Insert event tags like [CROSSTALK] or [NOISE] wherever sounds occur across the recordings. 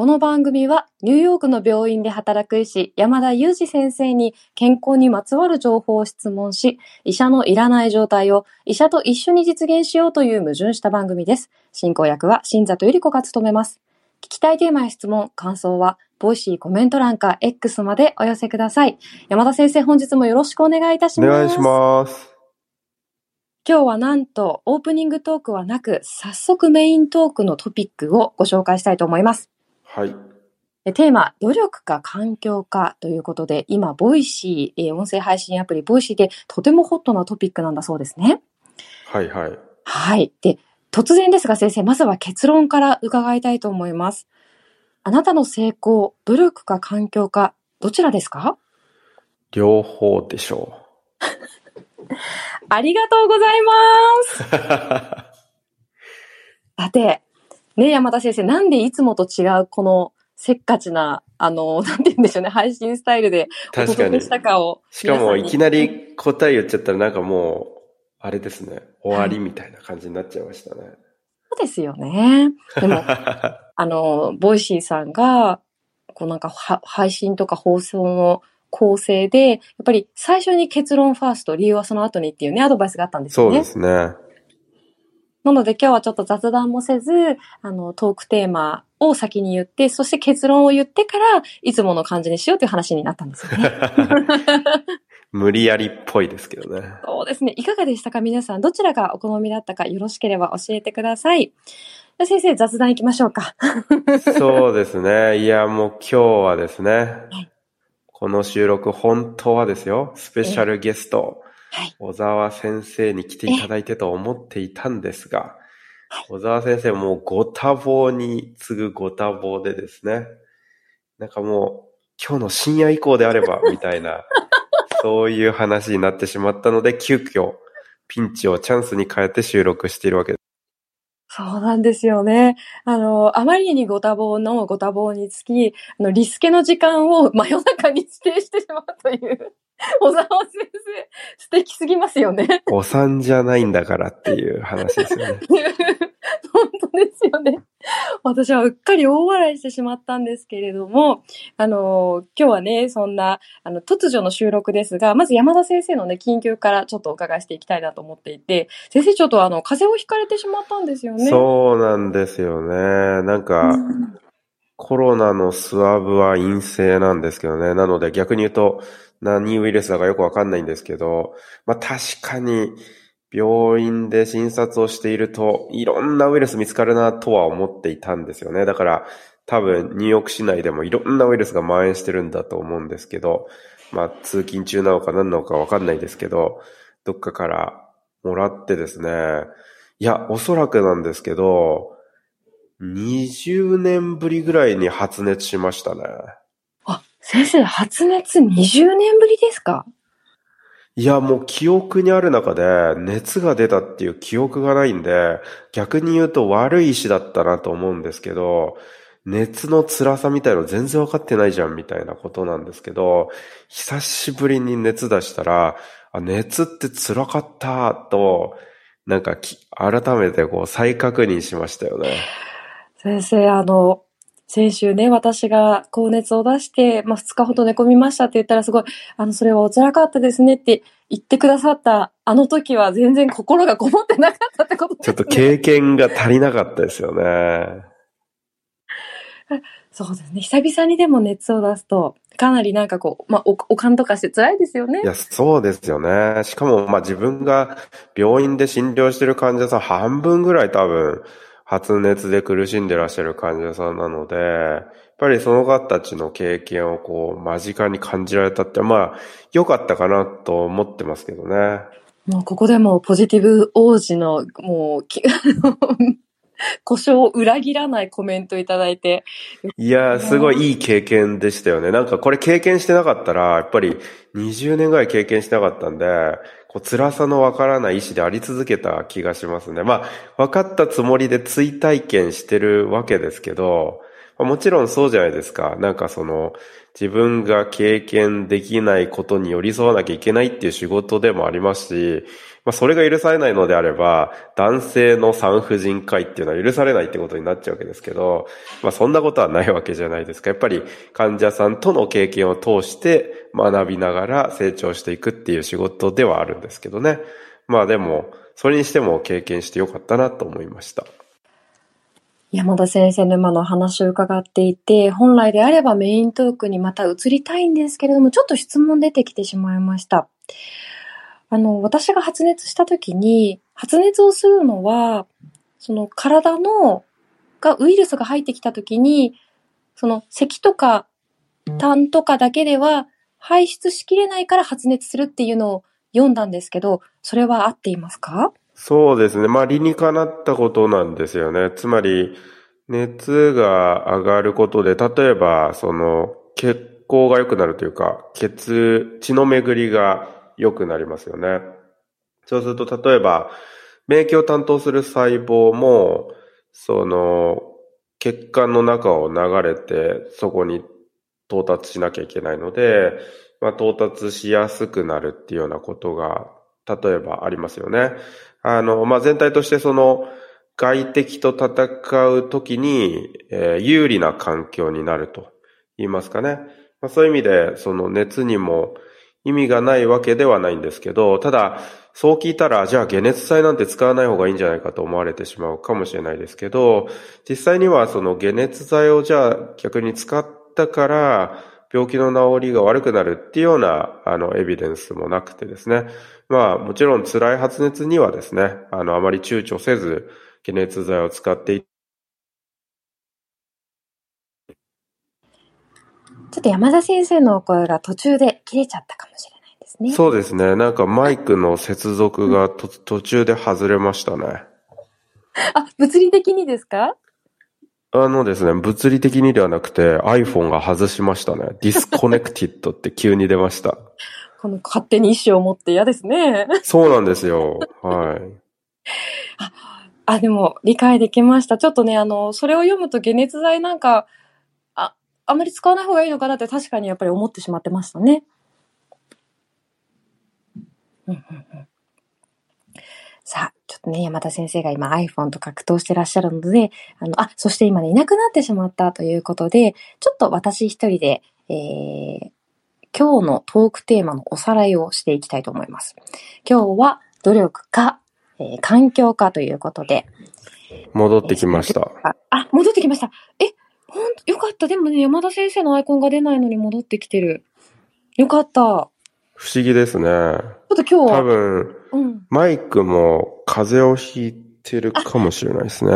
この番組はニューヨークの病院で働く医師山田悠史先生に健康にまつわる情報を質問し、医者のいらない状態を医者と一緒に実現しようという矛盾した番組です。進行役は新里ゆり子が務めます。聞きたいテーマや質問、感想は、 Voicy コメント欄か X までお寄せください。山田先生、本日もよろしくお願いいたします。お願いします。今日はなんとオープニングトークはなく、早速メイントークのトピックをご紹介したいと思います。はい。でテーマ、努力か環境かということで、今、 Voicy、えー音声配信アプリ Voicy でとてもホットなトピックなんだそうですね。はいはい。はい。で、突然ですが先生、まずは結論から伺いたいと思います。あなたの成功、努力か環境か、どちらですか？両方でしょ [LAUGHS] ありがとうございます。う。[LAUGHS] さて、ね、山田先生、なんでいつもと違うこのせっかちな、あの、[LAUGHS] なんて言うんでしょうね、配信スタイルでお届け。したかを。しかもいきなり答え言っちゃったらなんかもう、あれですね。終わりみたいな感じになっちゃいましたね。そうですよね。でも、[LAUGHS] あの、 Voicy さんが、こうなんかは配信とか放送の構成で、やっぱり最初に結論ファースト、理由はその後にっていうね、アドバイスがあったんですよね。そうですね。なので今日はちょっと雑談もせず、あの、トークテーマを先に言って、そして結論を言ってから、いつもの感じにしようという話になったんですよね。[LAUGHS] 無理やりっぽいですけどね。そうですね。いかがでしたか？皆さん。どちらがお好みだったかよろしければ教えてください。先生、雑談行きましょうか。そうですね。いや、もう今日はですね。はいこの収録、本当はですよ。スペシャルゲスト、はい。小沢先生に来ていただいてと思っていたんですが、小沢先生もうご多忙に次ぐご多忙でですね、なんかもう今日の深夜以降であればみたいな、[LAUGHS] そういう話になってしまったので、急遽ピンチをチャンスに変えて収録しているわけです。そうなんですよね。あの、あまりにご多忙のご多忙につき、あの、リスケの時間を真夜中に指定してしまうという、[LAUGHS] 小沢先生、素敵すぎますよね。お産じゃないんだからっていう話ですよね。[LAUGHS] 本当ですよね。私はうっかり大笑いしてしまったんですけれども、あの、今日はね、そんな、あの、突如の収録ですが、まず山田先生のね、緊急からちょっとお伺いしていきたいなと思っていて、先生ちょっとあの、風邪をひかれてしまったんですよね。そうなんですよね。なんか、うんコロナのスワブは陰性なんですけどね。なので逆に言うと何ウイルスだかよくわかんないんですけど、まあ確かに病院で診察をしているといろんなウイルス見つかるなとは思っていたんですよね。だから多分ニューヨーク市内でもいろんなウイルスが蔓延してるんだと思うんですけど、まあ通勤中なのか何なのかわかんないですけど、どっかからもらってですね。いや、おそらくなんですけど、20年ぶりぐらいに発熱しましたね。あ、先生、発熱20年ぶりですか？いや、もう記憶にある中で熱が出たっていう記憶がないんで、逆に言うと悪い医師だったなと思うんですけど、熱の辛さみたいの全然わかってないじゃんみたいなことなんですけど、久しぶりに熱出したら、あ熱って辛かったと、なんかき改めてこう再確認しましたよね。先生、あの、先週ね、私が高熱を出して、まあ、2日ほど寝込みましたって言ったらすごい、あの、それはお辛かったですねって言ってくださった、あの時は全然心がこもってなかったってことですね。ちょっと経験が足りなかったですよね。[LAUGHS] そうですね。久々にでも熱を出すと、かなりなんかこう、まあ、お、おかんとかして辛いですよねい。や、そうですよね。しかも、まあ自分が病院で診療してる患者さん半分ぐらい多分発熱で苦しんでらっしゃる患者さんなので、やっぱりその方たちの経験をこう間近に感じられたって、まあ良かったかなと思ってますけどね。もうここでもポジティブ王子の、もう、き [LAUGHS] 故障を裏切らないコメントいただいて。いや、すごいいい経験でしたよね。なんかこれ経験してなかったら、やっぱり20年ぐらい経験してなかったんで、こう辛さのわからない意志であり続けた気がしますね。まあ、分かったつもりで追体験してるわけですけど、もちろんそうじゃないですか。なんかその、自分が経験できないことに寄り添わなきゃいけないっていう仕事でもありますし、まあ、それが許されないのであれば、男性の産婦人科医っていうのは許されないってことになっちゃうわけですけど、まあ、そんなことはないわけじゃないですか。やっぱり患者さんとの経験を通して学びながら成長していくっていう仕事ではあるんですけどね。まあでも、それにしても経験してよかったなと思いました。山田先生の今の話を伺っていて、本来であればメイントークにまた移りたいんですけれども、ちょっと質問出てきてしまいました。あの、私が発熱した時に、発熱をするのは、その体の、がウイルスが入ってきた時に、その咳とか痰とかだけでは排出しきれないから発熱するっていうのを読んだんですけど、それは合っていますか？そうですね。まあ理にかなったことなんですよね。つまり、熱が上がることで、例えば、その、血行が良くなるというか、血、血の巡りが良くなりますよね。そうすると、例えば、免疫を担当する細胞も、その、血管の中を流れて、そこに到達しなきゃいけないので、まあ、到達しやすくなるっていうようなことが、例えばありますよね。あの、まあ、全体としてその、外敵と戦うときに、えー、有利な環境になると言いますかね。まあ、そういう意味で、その熱にも意味がないわけではないんですけど、ただ、そう聞いたら、じゃあ解熱剤なんて使わない方がいいんじゃないかと思われてしまうかもしれないですけど、実際にはその解熱剤をじゃあ逆に使ったから、病気の治りが悪くなるっていうような、あの、エビデンスもなくてですね。まあ、もちろん辛い発熱にはですね、あの、あまり躊躇せず、解熱剤を使っていちょっと山田先生のお声が途中で切れちゃったかもしれないですね。そうですね。なんかマイクの接続がと、途中で外れましたね。あ、物理的にですか？あのですね、物理的にではなくて iPhone が外しましたね。 Disconnected って急に出ました。この勝手に意思を持って嫌ですね。そうなんですよ。はい。あ、あ、でも理解できました。ちょっとね、あの、それを読むと解熱剤なんか、あ、あんまり使わない方がいいのかなって確かにやっぱり思ってしまってましたね。さあ、ちょっとね、山田先生が今 iPhone と格闘してらっしゃるので、あの、あ、そして今ね、いなくなってしまったということで、ちょっと私一人で、えー、今日のトークテーマのおさらいをしていきたいと思います。今日は努力か、えー、環境かということで。戻ってきました。あ、戻ってきました。え、ほんと、よかった。でもね、山田先生のアイコンが出ないのに戻ってきてる。よかった。不思議ですね。ちょっと今日は。多分、うん、マイクも風邪をひいてるかもしれないですね。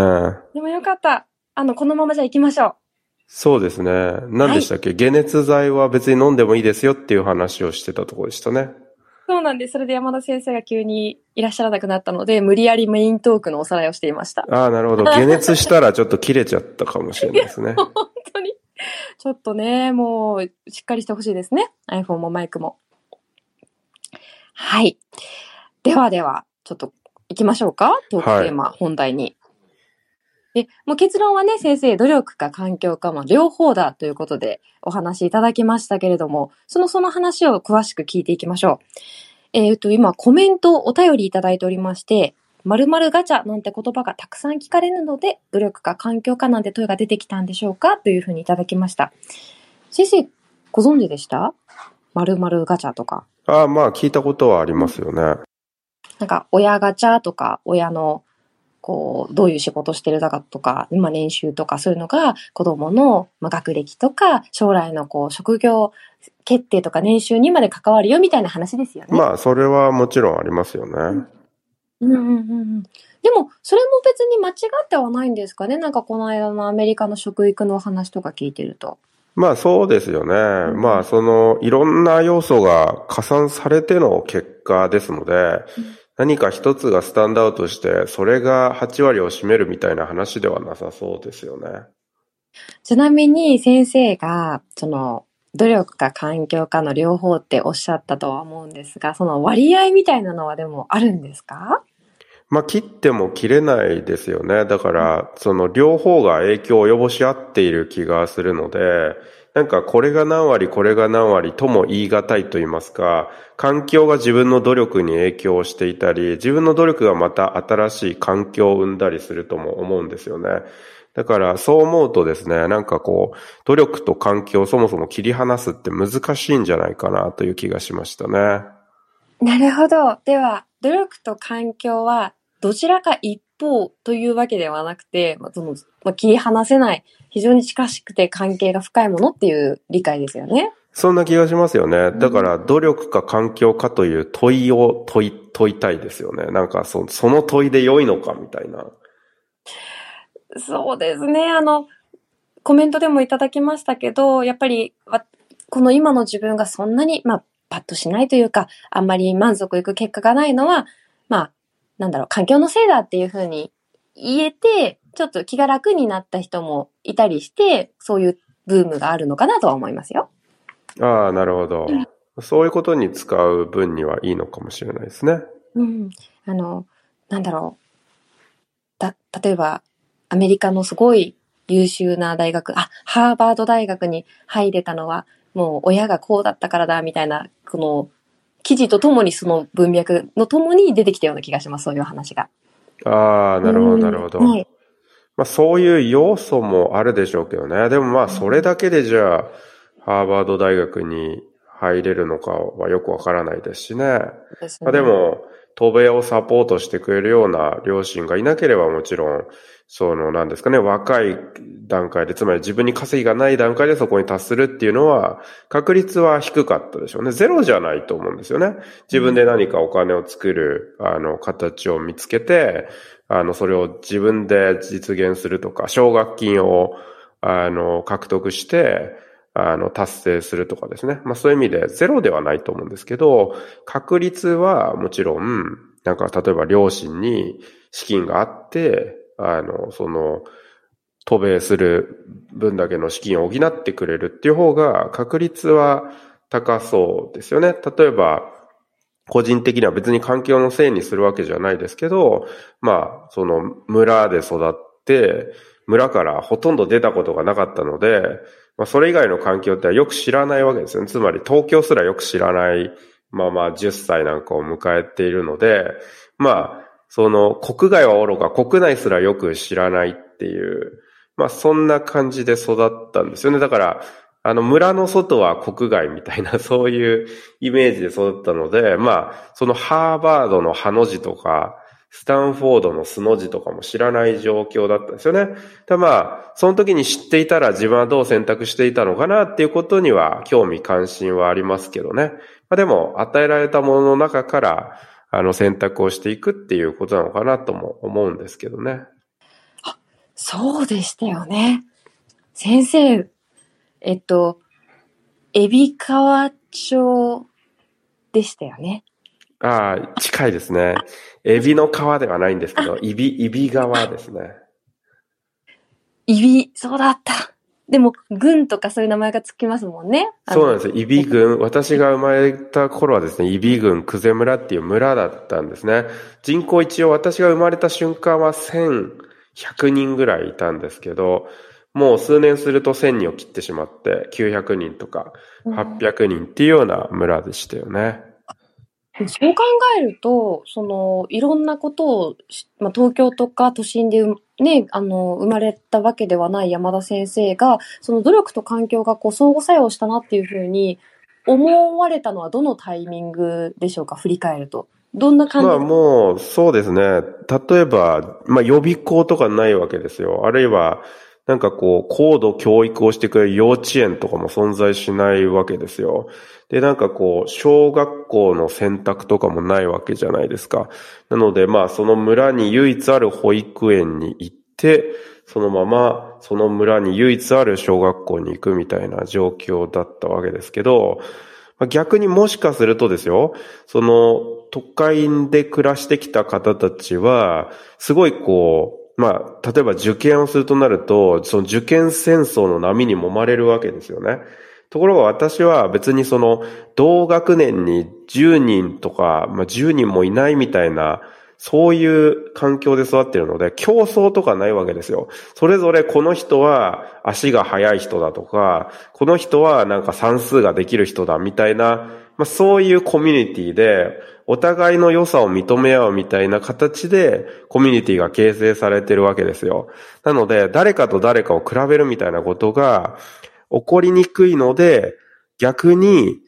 でもよかった。あの、このままじゃ行きましょう。そうですね。何でしたっけ、はい、解熱剤は別に飲んでもいいですよっていう話をしてたところでしたね。そうなんです。それで山田先生が急にいらっしゃらなくなったので、無理やりメイントークのおさらいをしていました。ああ、なるほど。[LAUGHS] 解熱したらちょっと切れちゃったかもしれないですね。[LAUGHS] 本当に。ちょっとね、もう、しっかりしてほしいですね。iPhone もマイクも。はい。ではでは、ちょっと行きましょうかトークテーマ、本題に。で、もう結論はね、先生、努力か環境か、も両方だということでお話しいただきましたけれども、そのその話を詳しく聞いていきましょう。えっ、ー、と、今、コメント、お便りいただいておりまして、〇〇ガチャなんて言葉がたくさん聞かれるので、努力か環境かなんて問いが出てきたんでしょうかというふうにいただきました。先生、ご存知でした？〇〇ガチャとか。ああ、まあ聞いたことはありますよね。なんか、親ガチャとか、親のこう、どういう仕事してるだかとか、今年収とかそういうのが子供の、まあ、学歴とか、将来のこう、職業決定とか年収にまで関わるよみたいな話ですよね。まあ、それはもちろんありますよね。うんうんうんうん。でも、それも別に間違ってはないんですかね？なんかこの間のアメリカの食育の話とか聞いてると。まあそうですよね。うん、まあそのいろんな要素が加算されての結果ですので、うん何か一つがスタンドアウトして、それが8割を占めるみたいな話ではなさそうですよね。ちなみに先生が、その、努力か環境かの両方っておっしゃったとは思うんですが、その割合みたいなのはでもあるんですか？まあ、切っても切れないですよね。だから、その両方が影響を及ぼし合っている気がするので、なんかこれが何割これが何割とも言い難いと言いますか、環境が自分の努力に影響していたり、自分の努力がまた新しい環境を生んだりするとも思うんですよね。だからそう思うとですね、なんかこう、努力と環境をそもそも切り離すって難しいんじゃないかなという気がしましたね。なるほど。では、努力と環境はどちらか一方というわけではなくて、まあ、そのまあ、切り離せない、非常に近しくて関係が深いものっていう理解ですよね。そんな気がしますよね。だから、努力か環境かという問いを問い、問いたいですよね。なんかそ、その問いで良いのかみたいな。そうですね。あの、コメントでもいただきましたけど、やっぱり、この今の自分がそんなに、まあ、パッとしないというか、あんまり満足いく結果がないのは、まあ、なんだろう、環境のせいだっていうふうに言えて、ちょっと気が楽になった人もいたりして、そういうブームがあるのかなとは思いますよ。ああ、なるほど。そういうことに使う分にはいいのかもしれないですね。うん。あの、なんだろう。た、例えば、アメリカのすごい優秀な大学、あ、ハーバード大学に入れたのは、もう親がこうだったからだ、みたいな、この、記事とともにその文脈のともに出てきたような気がします、そういう話が。ああ、なるほど、なるほど。はい。まあそういう要素もあるでしょうけどね。でもまあそれだけでじゃあ、ハーバード大学に入れるのかはよくわからないですしね。ですねまあ、でも、渡米をサポートしてくれるような両親がいなければもちろん、その、なんですかね、若い段階で、つまり自分に稼ぎがない段階でそこに達するっていうのは、確率は低かったでしょうね。ゼロじゃないと思うんですよね。自分で何かお金を作る、あの、形を見つけて、あの、それを自分で実現するとか、奨学金を、あの、獲得して、あの、達成するとかですね。まあそういう意味でゼロではないと思うんですけど、確率はもちろん、なんか例えば両親に資金があって、あの、その、渡米する分だけの資金を補ってくれるっていう方が確率は高そうですよね。例えば、個人的には別に環境のせいにするわけじゃないですけど、まあ、その村で育って、村からほとんど出たことがなかったので、まあ、それ以外の環境ってよく知らないわけですよね。つまり東京すらよく知らないまあまあ10歳なんかを迎えているので、まあ、その国外は愚か国内すらよく知らないっていう、まあそんな感じで育ったんですよね。だから、あの村の外は国外みたいな [LAUGHS] そういうイメージで育ったので、まあそのハーバードのハの字とか、スタンフォードのスの字とかも知らない状況だったんですよね。ただまあ、その時に知っていたら自分はどう選択していたのかなっていうことには興味関心はありますけどね。まあでも、与えられたものの中から、あの選択をしていくっていうことなのかなとも思うんですけどね。あ、そうでしたよね。先生、えっと、エビ川町でしたよね。ああ、近いですね。エビの川ではないんですけど、イビ、イビ川ですね。イビ、そうだった。でも、軍とかそういう名前がつきますもんね。そうなんですよ。イビ軍。私が生まれた頃はですね、イビ軍、クゼ村っていう村だったんですね。人口一応私が生まれた瞬間は1100人ぐらいいたんですけど、もう数年すると1000人を切ってしまって、900人とか800人っていうような村でしたよね。そう考えると、その、いろんなことを、まあ、東京とか都心でね、あの、生まれたわけではない山田先生が、その努力と環境がこう相互作用したなっていうふうに思われたのはどのタイミングでしょうか、振り返ると。どんな感じまあもう、そうですね。例えば、まあ予備校とかないわけですよ。あるいは、なんかこう、高度教育をしてくれる幼稚園とかも存在しないわけですよ。で、なんかこう、小学校の選択とかもないわけじゃないですか。なので、まあ、その村に唯一ある保育園に行って、そのまま、その村に唯一ある小学校に行くみたいな状況だったわけですけど、逆にもしかするとですよ、その都会で暮らしてきた方たちは、すごいこう、まあ、例えば受験をするとなると、その受験戦争の波に揉まれるわけですよね。ところが私は別にその同学年に10人とか、まあ、10人もいないみたいな、そういう環境で育ってるので、競争とかないわけですよ。それぞれこの人は足が速い人だとか、この人はなんか算数ができる人だみたいな、まあそういうコミュニティで、お互いの良さを認め合うみたいな形でコミュニティが形成されてるわけですよ。なので、誰かと誰かを比べるみたいなことが起こりにくいので、逆に、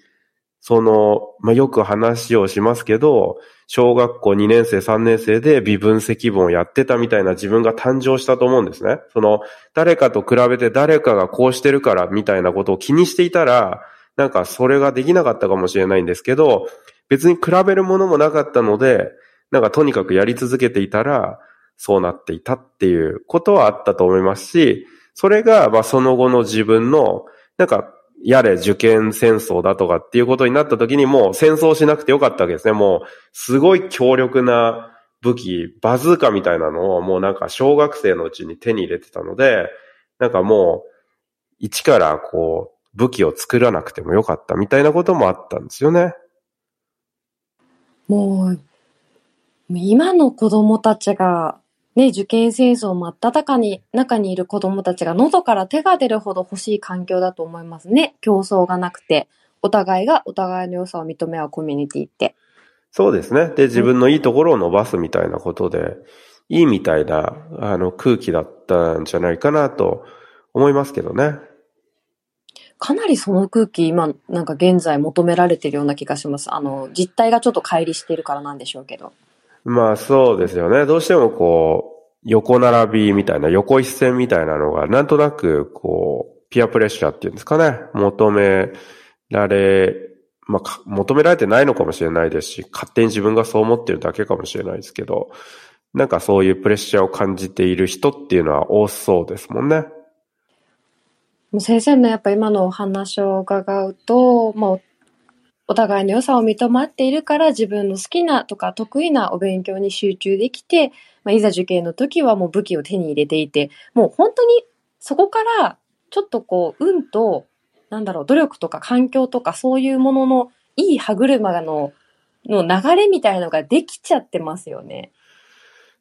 その、まあ、よく話をしますけど、小学校2年生、3年生で微分積分をやってたみたいな自分が誕生したと思うんですね。その、誰かと比べて誰かがこうしてるからみたいなことを気にしていたら、なんかそれができなかったかもしれないんですけど、別に比べるものもなかったので、なんかとにかくやり続けていたら、そうなっていたっていうことはあったと思いますし、それが、まあその後の自分の、なんか、やれ受験戦争だとかっていうことになった時にもう戦争しなくてよかったわけですね。もう、すごい強力な武器、バズーカみたいなのをもうなんか小学生のうちに手に入れてたので、なんかもう、一からこう、武器を作らなくてもよかったみたいなこともあったんですよね。もう、今の子供たちが、ね、受験戦争真っ只中に、中にいる子供たちが喉から手が出るほど欲しい環境だと思いますね。競争がなくて、お互いがお互いの良さを認め合うコミュニティって。そうですね。で、自分のいいところを伸ばすみたいなことで、いいみたいな、あの、空気だったんじゃないかなと思いますけどね。かなりその空気、今、なんか現在求められてるような気がします。あの、実態がちょっと乖離しているからなんでしょうけど。まあそうですよね。どうしてもこう、横並びみたいな、横一線みたいなのが、なんとなく、こう、ピアプレッシャーっていうんですかね。求められ、まあ、求められてないのかもしれないですし、勝手に自分がそう思ってるだけかもしれないですけど、なんかそういうプレッシャーを感じている人っていうのは多そうですもんね。もう先生のやっぱ今のお話を伺うと、まあ、お互いの良さを認め合っているから自分の好きなとか得意なお勉強に集中できて、まあ、いざ受験の時はもう武器を手に入れていて、もう本当にそこからちょっとこう、運と、なんだろう、努力とか環境とかそういうもののいい歯車の、の流れみたいのができちゃってますよね。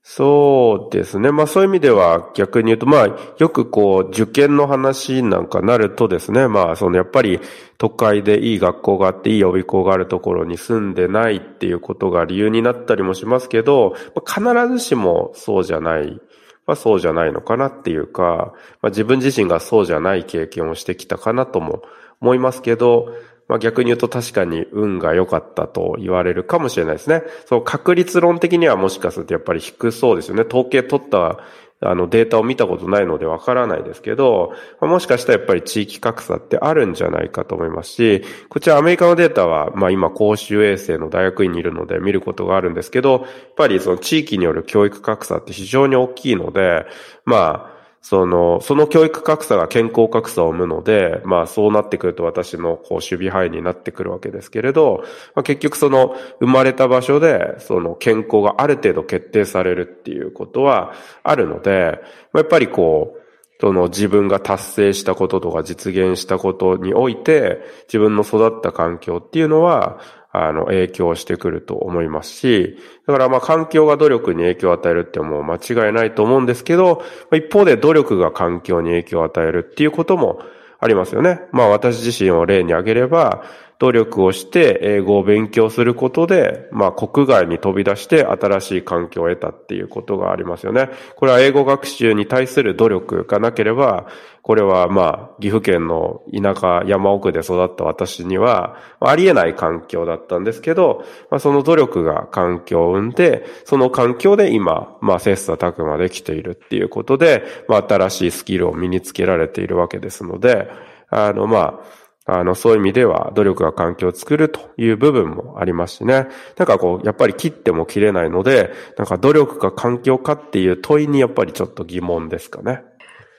そうですね。まあそういう意味では逆に言うと、まあよくこう受験の話なんかなるとですね、まあそのやっぱり都会でいい学校があっていい予備校があるところに住んでないっていうことが理由になったりもしますけど、まあ必ずしもそうじゃない。まあそうじゃないのかなっていうか、まあ自分自身がそうじゃない経験をしてきたかなとも思いますけど、まあ逆に言うと確かに運が良かったと言われるかもしれないですね。その確率論的にはもしかするとやっぱり低そうですよね。統計取ったあのデータを見たことないのでわからないですけど、ま、もしかしたらやっぱり地域格差ってあるんじゃないかと思いますし、こちらアメリカのデータは、まあ今公衆衛生の大学院にいるので見ることがあるんですけど、やっぱりその地域による教育格差って非常に大きいので、まあその、その教育格差が健康格差を生むので、まあそうなってくると私のこう守備範囲になってくるわけですけれど、まあ、結局その生まれた場所でその健康がある程度決定されるっていうことはあるので、やっぱりこう、その自分が達成したこととか実現したことにおいて、自分の育った環境っていうのは、あの、影響してくると思いますし、だからまあ環境が努力に影響を与えるってもう間違いないと思うんですけど、一方で努力が環境に影響を与えるっていうこともありますよね。まあ私自身を例に挙げれば、努力をして英語を勉強することで、まあ国外に飛び出して新しい環境を得たっていうことがありますよね。これは英語学習に対する努力がなければ、これはまあ岐阜県の田舎山奥で育った私にはありえない環境だったんですけど、まあその努力が環境を生んで、その環境で今、まあ切磋琢磨できているっていうことで、まあ新しいスキルを身につけられているわけですので、あのまあ、あの、そういう意味では努力が環境を作るという部分もありますしね。なんかこう、やっぱり切っても切れないので、なんか努力か環境かっていう問いにやっぱりちょっと疑問ですかね。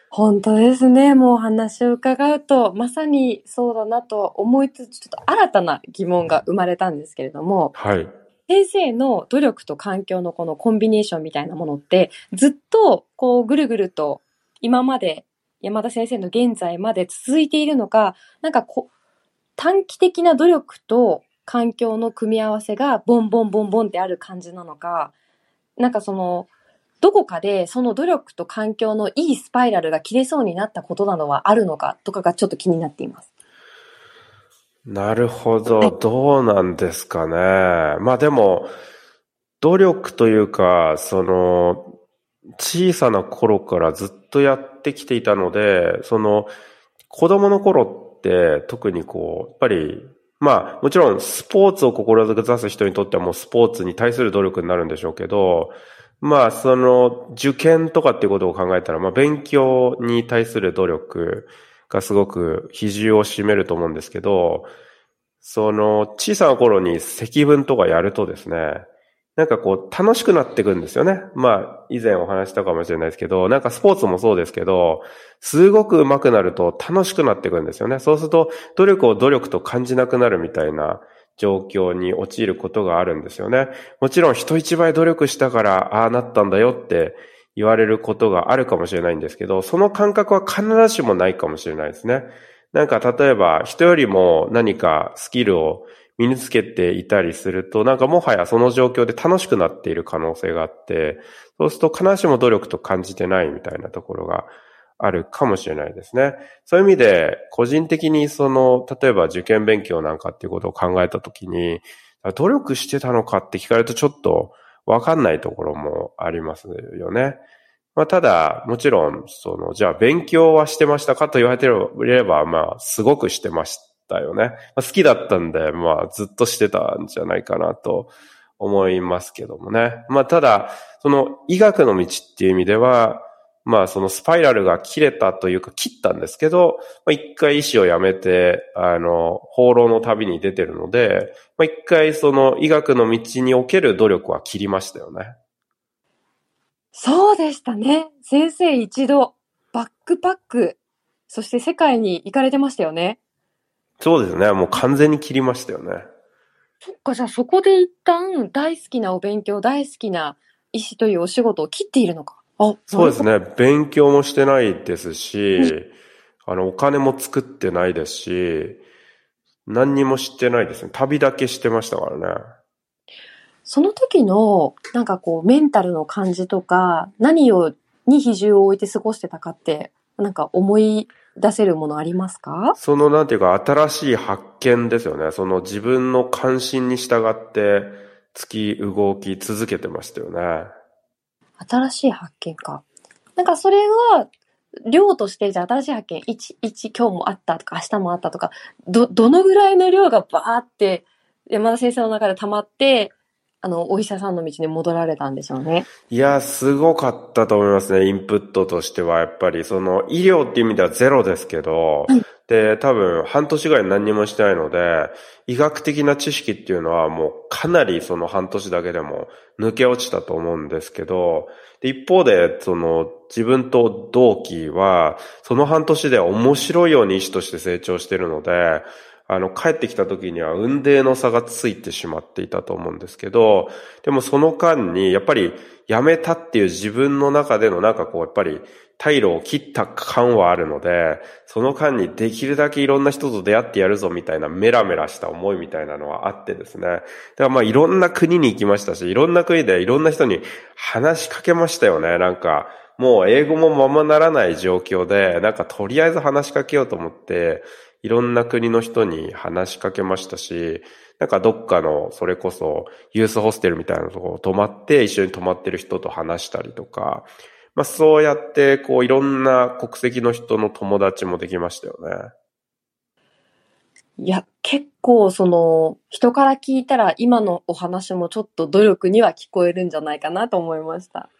本当ですね。もう話を伺うと、まさにそうだなと思いつつ、ちょっと新たな疑問が生まれたんですけれども、はい。先生の努力と環境のこのコンビネーションみたいなものって、ずっとこうぐるぐると今まで山田先生の現在まで続いているのか、なんかこ短期的な努力と環境の組み合わせがボンボンボンボンってある感じなのか、なんかその、どこかでその努力と環境のいいスパイラルが切れそうになったことなどはあるのかとかがちょっと気になっています。なるほど。どうなんですかね。まあでも、努力というか、その、小さな頃からずっとやってきていたので、その、子供の頃って特にこう、やっぱり、まあもちろんスポーツを志す人にとってはもうスポーツに対する努力になるんでしょうけど、まあその受験とかっていうことを考えたら、まあ勉強に対する努力がすごく比重を占めると思うんですけど、その小さな頃に積分とかやるとですね、なんかこう楽しくなってくんですよね。まあ以前お話したかもしれないですけど、なんかスポーツもそうですけど、すごく上手くなると楽しくなってくんですよね。そうすると努力を努力と感じなくなるみたいな状況に陥ることがあるんですよね。もちろん人一倍努力したからああなったんだよって言われることがあるかもしれないんですけど、その感覚は必ずしもないかもしれないですね。なんか例えば人よりも何かスキルを身につけていたりすると、なんかもはやその状況で楽しくなっている可能性があって、そうすると必ずしも努力と感じてないみたいなところがあるかもしれないですね。そういう意味で、個人的にその、例えば受験勉強なんかっていうことを考えたときに、努力してたのかって聞かれるとちょっとわかんないところもありますよね。まあ、ただ、もちろん、その、じゃあ勉強はしてましたかと言われてれば、まあ、すごくしてましたたよね。まあ、好きだったんで、まあ、ずっとしてたんじゃないかなと思いますけどもね。まあ、ただ、その医学の道っていう意味では、まあそのスパイラルが切れたというか切ったんですけど、まあ一回医師を辞めて、あの、放浪の旅に出てるので、まあ一回その医学の道における努力は切りましたよね。そうでしたね。先生一度、バックパック、そして世界に行かれてましたよね。そうですね。もう完全に切りましたよね。そっか、じゃあそこで一旦大好きなお勉強、大好きな医師というお仕事を切っているのか。あ、そうですね。勉強もしてないですし、あの、お金も作ってないですし、何にも知ってないですね。旅だけしてましたからね。その時の、なんかこう、メンタルの感じとか、何を、に比重を置いて過ごしてたかって、なんか思い出せるものありますか？その、なんていうか、新しい発見ですよね。その自分の関心に従って、突き動き続けてましたよね。新しい発見か。なんかそれが、量としてじゃあ新しい発見、1、1今日もあったとか明日もあったとか、ど、どのぐらいの量がバーって山田先生の中で溜まって、あの、お医者さんの道に戻られたんでしょうね。いや、すごかったと思いますね。インプットとしては、やっぱり、その、医療っていう意味ではゼロですけど、で、多分、半年ぐらい何にもしてないので、医学的な知識っていうのはもうかなりその半年だけでも抜け落ちたと思うんですけど、一方で、その、自分と同期は、その半年で面白いように医師として成長してるので、あの、帰ってきた時には運命の差がついてしまっていたと思うんですけど、でもその間に、やっぱり辞めたっていう自分の中でのなんかこう、やっぱり退路を切った感はあるので、その間にできるだけいろんな人と出会ってやるぞみたいなメラメラした思いみたいなのはあってですね。だからまあいろんな国に行きましたし、いろんな国でいろんな人に話しかけましたよね。なんか、もう英語もままならない状況で、なんかとりあえず話しかけようと思って、いろんな国の人に話しかけましたし、なんかどっかの、それこそ、ユースホステルみたいなところ泊まって、一緒に泊まってる人と話したりとか、まあそうやって、こういろんな国籍の人の友達もできましたよね。いや、結構その、人から聞いたら今のお話もちょっと努力には聞こえるんじゃないかなと思いました。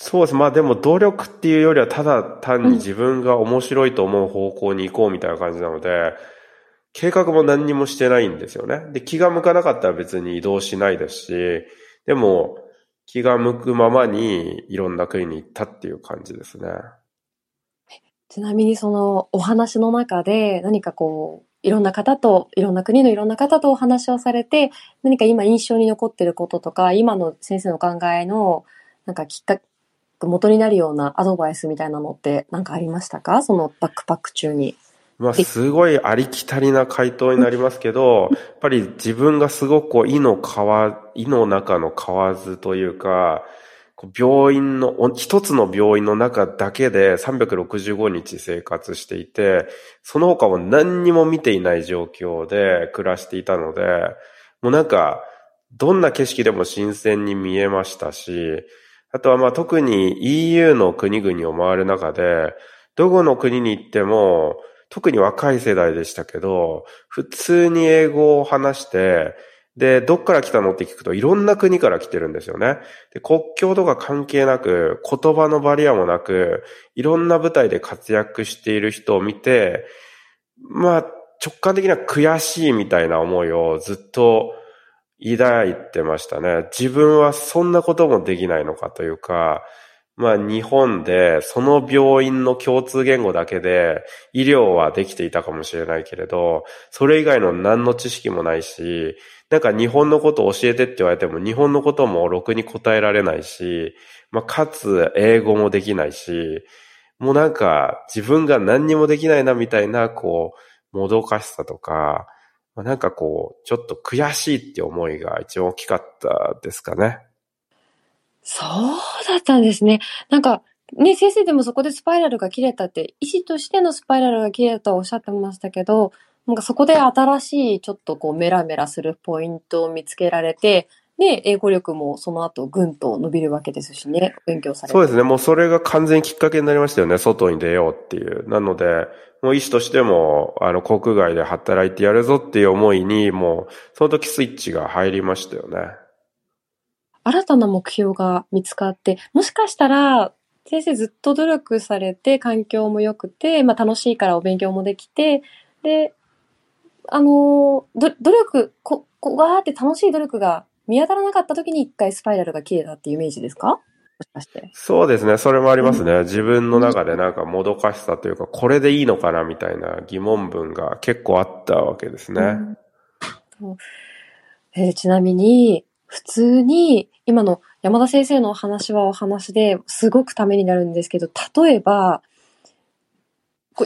そうです。まあでも努力っていうよりはただ単に自分が面白いと思う方向に行こうみたいな感じなので、計画も何にもしてないんですよね。で、気が向かなかったら別に移動しないですし、でも気が向くままにいろんな国に行ったっていう感じですね。ちなみにそのお話の中で何かこう、いろんな方と、いろんな国のいろんな方とお話をされて、何か今印象に残ってることとか、今の先生の考えの、なんかきっか元になるようなアドバイスみたいなのって何かありましたか？そのバックパック中に。まあ、すごいありきたりな回答になりますけど、[LAUGHS] やっぱり自分がすごくこう、胃の皮、胃の中の蛙というか、病院の、一つの病院の中だけで365日生活していて、その他を何にも見ていない状況で暮らしていたので、もうなんか、どんな景色でも新鮮に見えましたし、あとはまあ特に EU の国々を回る中で、どこの国に行っても、特に若い世代でしたけど、普通に英語を話して、で、どっから来たのって聞くといろんな国から来てるんですよね。で、国境とか関係なく、言葉のバリアもなく、いろんな舞台で活躍している人を見て、まあ、直感的には悔しいみたいな思いをずっと抱いてましたね。自分はそんなこともできないのかというか、まあ日本でその病院の共通言語だけで医療はできていたかもしれないけれど、それ以外の何の知識もないし、なんか日本のことを教えてって言われても日本のこともろくに答えられないし、まあかつ英語もできないし、もうなんか自分が何にもできないなみたいなこう、もどかしさとか、まあ、なんかこう、ちょっと悔しいって思いが一番大きかったですかね。そうだったんですね。なんか、ね、先生でもそこでスパイラルが切れたって、医師としてのスパイラルが切れたとおっしゃってましたけど、なんかそこで新しいちょっとこうメラメラするポイントを見つけられて、で、英語力もその後ぐんと伸びるわけですしね、勉強されて。そうですね。もうそれが完全にきっかけになりましたよね。外に出ようっていう。なので、もう医師としても、あの、国外で働いてやるぞっていう思いに、もう、その時スイッチが入りましたよね。新たな目標が見つかって、もしかしたら、先生ずっと努力されて、環境も良くて、まあ楽しいからお勉強もできて、で、あの、努力、こ、こわーって楽しい努力が見当たらなかった時に一回スパイラルが切れたっていうイメージですか？しかして。そうですね。それもありますね。うん、自分の中でなんかもどかしさというか、これでいいのかなみたいな疑問文が結構あったわけですね。うん、えー、ちなみに、普通に、今の山田先生のお話はお話ですごくためになるんですけど、例えば、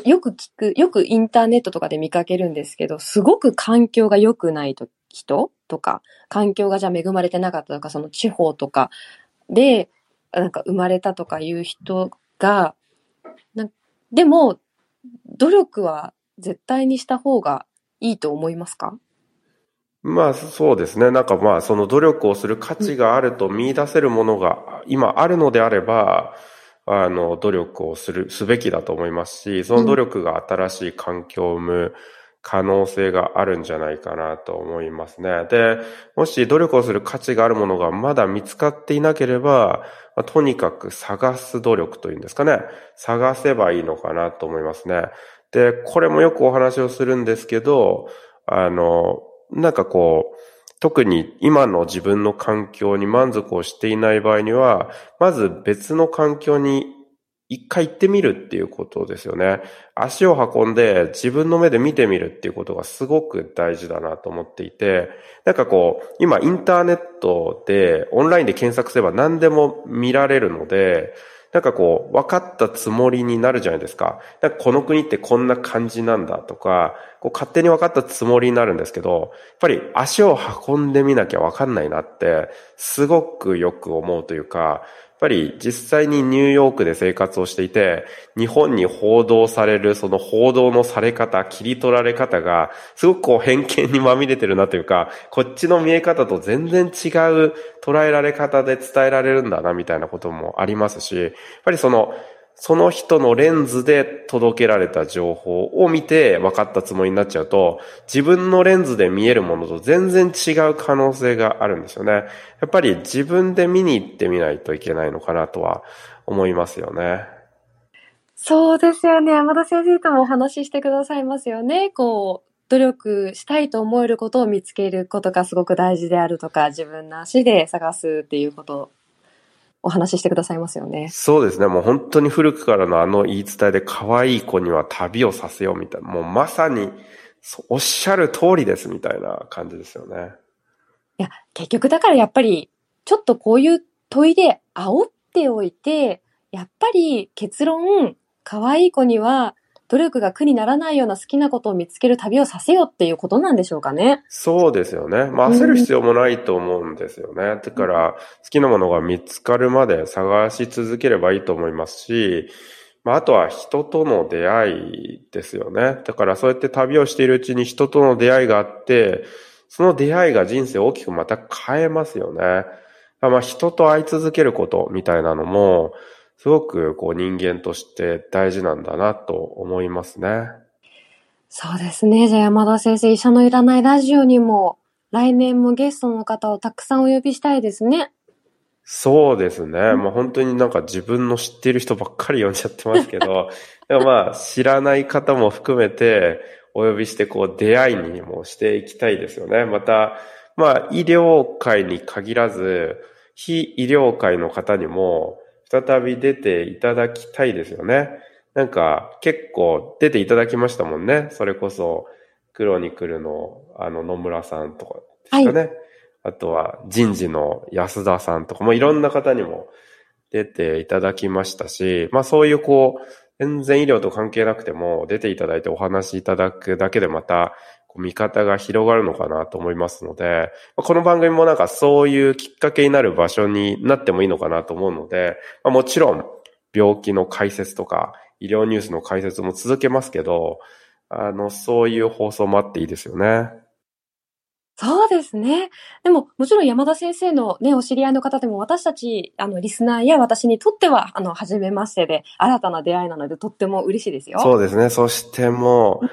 よく聞く、よくインターネットとかで見かけるんですけど、すごく環境が良くない人とか、環境がじゃあ恵まれてなかったとか、その地方とかで、なんか生まれたとかいう人が、でも、努力は絶対にした方がいいと思いますか？まあそうですね。なんかまあその努力をする価値があると見出せるものが今あるのであれば、あの努力をする、すべきだと思いますし、その努力が新しい環境を生む可能性があるんじゃないかなと思いますね。で、もし努力をする価値があるものがまだ見つかっていなければ、まあ、とにかく探す努力というんですかね。探せばいいのかなと思いますね。で、これもよくお話をするんですけど、あの、なんかこう、特に今の自分の環境に満足をしていない場合には、まず別の環境に一回行ってみるっていうことですよね。足を運んで自分の目で見てみるっていうことがすごく大事だなと思っていて、なんかこう、今インターネットでオンラインで検索すれば何でも見られるので、なんかこう、分かったつもりになるじゃないですか。かこの国ってこんな感じなんだとか、こう勝手に分かったつもりになるんですけど、やっぱり足を運んでみなきゃ分かんないなって、すごくよく思うというか、ぱり実際にニューヨークで生活をしていて、日本に報道されるその報道のされ方、切り取られ方が、すごくこう偏見にまみれてるなというか、こっちの見え方と全然違う捉えられ方で伝えられるんだなみたいなこともありますし、やっぱりそのその人のレンズで届けられた情報を見て分かったつもりになっちゃうと、自分のレンズで見えるものと全然違う可能性があるんですよね。やっぱり自分で見に行ってみないといけないのかなとは思いますよね。そうですよね。山田先生ともお話ししてくださいますよね。こう、努力したいと思えることを見つけることがすごく大事であるとか、自分の足で探すっていうことお話ししてくださいますよね。そうですね。もう本当に古くからのあの言い伝えで可愛い子には旅をさせようみたいな、もうまさにおっしゃる通りですみたいな感じですよね。いや、結局だからやっぱり、ちょっとこういう問いで煽っておいて、やっぱり結論、可愛い子には努力が苦にならないような好きなことを見つける旅をさせよっていうことなんでしょうかね。そうですよね。まあ焦る必要もないと思うんですよね。だから好きなものが見つかるまで探し続ければいいと思いますし、まあ、あとは人との出会いですよね。だからそうやって旅をしているうちに人との出会いがあって、その出会いが人生を大きくまた変えますよね。まあ人と会い続けることみたいなのも、すごくこう人間として大事なんだなと思いますね。そうですね。じゃあ山田先生、医者のいらないラジオにも来年もゲストの方をたくさんお呼びしたいですね。そうですね。もう本当になんか自分の知っている人ばっかり呼んじゃってますけど、[LAUGHS] でもまあ知らない方も含めてお呼びしてこう出会いにもしていきたいですよね。また、まあ医療界に限らず、非医療界の方にも再び出ていただきたいですよね。なんか結構出ていただきましたもんね。それこそクロニクルのあの野村さんとかですかね。はいあとは人事の安田さんとかもいろんな方にも出ていただきましたし、まあそういうこう、全然医療と関係なくても出ていただいてお話しいただくだけでまた見方が広がるのかなと思いますので、この番組もなんかそういうきっかけになる場所になってもいいのかなと思うので、もちろん病気の解説とか医療ニュースの解説も続けますけど、あの、そういう放送もあっていいですよね。そうですね。でも、もちろん山田先生のね、お知り合いの方でも私たち、あの、リスナーや私にとっては、あの、初めましてで、新たな出会いなので、とっても嬉しいですよ。そうですね。そしてもう、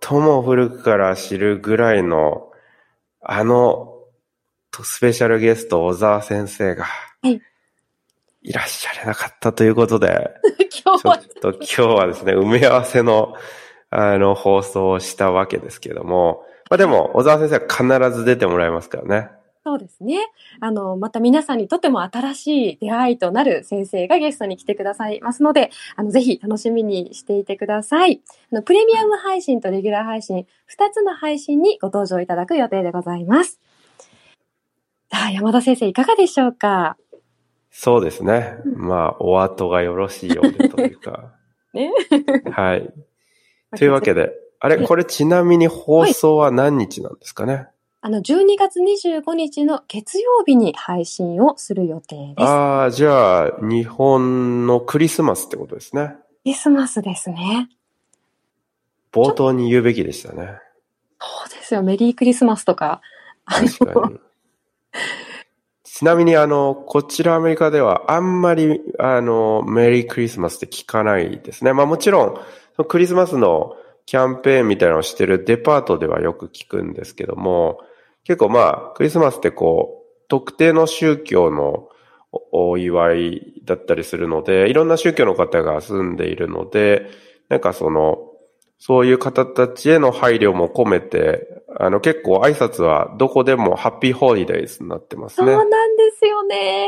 最も古くから知るぐらいの、あの、スペシャルゲスト、小沢先生が、はい。いらっしゃれなかったということで、[LAUGHS] 今日は、ちょっと今日はですね、埋め合わせの、あの、放送をしたわけですけども、まあでも、小沢先生は必ず出てもらいますからね。そうですね。あの、また皆さんにとっても新しい出会いとなる先生がゲストに来てくださいますので、あの、ぜひ楽しみにしていてください。あの、プレミアム配信とレギュラー配信、二つの配信にご登場いただく予定でございます。さあ、山田先生いかがでしょうか？そうですね。まあ、お後がよろしいようでというか。[LAUGHS] ね。はい。というわけで、あれ、これちなみに放送は何日なんですかね、はい、あの、12月25日の月曜日に配信をする予定です。ああ、じゃあ、日本のクリスマスってことですね。クリスマスですね。冒頭に言うべきでしたね。そうですよ。メリークリスマスとか。確かに。ちなみに、あの、こちらアメリカではあんまり、あの、メリークリスマスって聞かないですね。まあもちろん、クリスマスのキャンペーンみたいなのをしてるデパートではよく聞くんですけども、結構まあ、クリスマスってこう、特定の宗教のお祝いだったりするので、いろんな宗教の方が住んでいるので、なんかその、そういう方たちへの配慮も込めて、あの結構挨拶はどこでもハッピーホリデイズになってますね。そうなんですよね。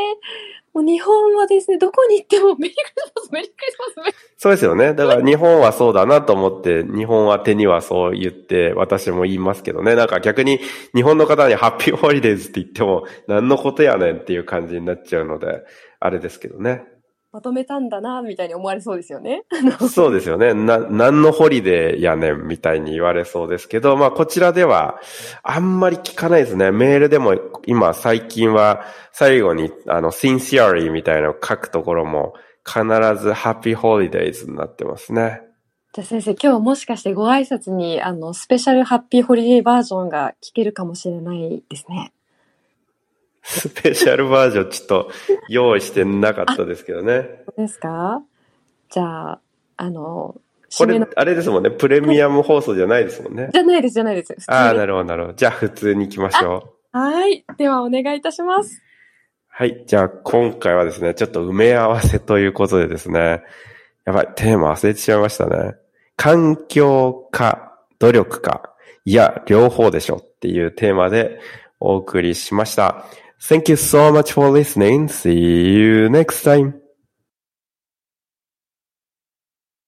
もう日本はですね、どこに行ってもメリークリスマス、メリークリスマス、そうですよね。だから日本はそうだなと思って、日本は手にはそう言って私も言いますけどね。なんか逆に日本の方にハッピーホリデーズって言っても何のことやねんっていう感じになっちゃうので、あれですけどね。まとめたんだな、みたいに思われそうですよね。[LAUGHS] そうですよね。な、何のホリデーやねん、みたいに言われそうですけど、まあこちらでは、あんまり聞かないですね。メールでも今最近は最後に、あの、sincerely みたいなのを書くところも必ず happy holidays になってますね。じゃあ先生、今日もしかしてご挨拶に、あの、スペシャルハッピーホリデーバージョンが聞けるかもしれないですね。スペシャルバージョンちょっと用意してなかったですけどね。そうですか？じゃあ、あの、これ、あれですもんね。プレミアム放送じゃないですもんね。じゃないです、じゃないです。ああ、なるほど、なるほど。じゃあ、普通に行きましょう。はい。では、お願いいたします。はい。じゃあ、今回はですね、ちょっと埋め合わせということでですね。やばい、テーマ忘れてしまいましたね。環境か、努力か、いや、両方でしょっていうテーマでお送りしました。Thank you so much for listening. See you next time.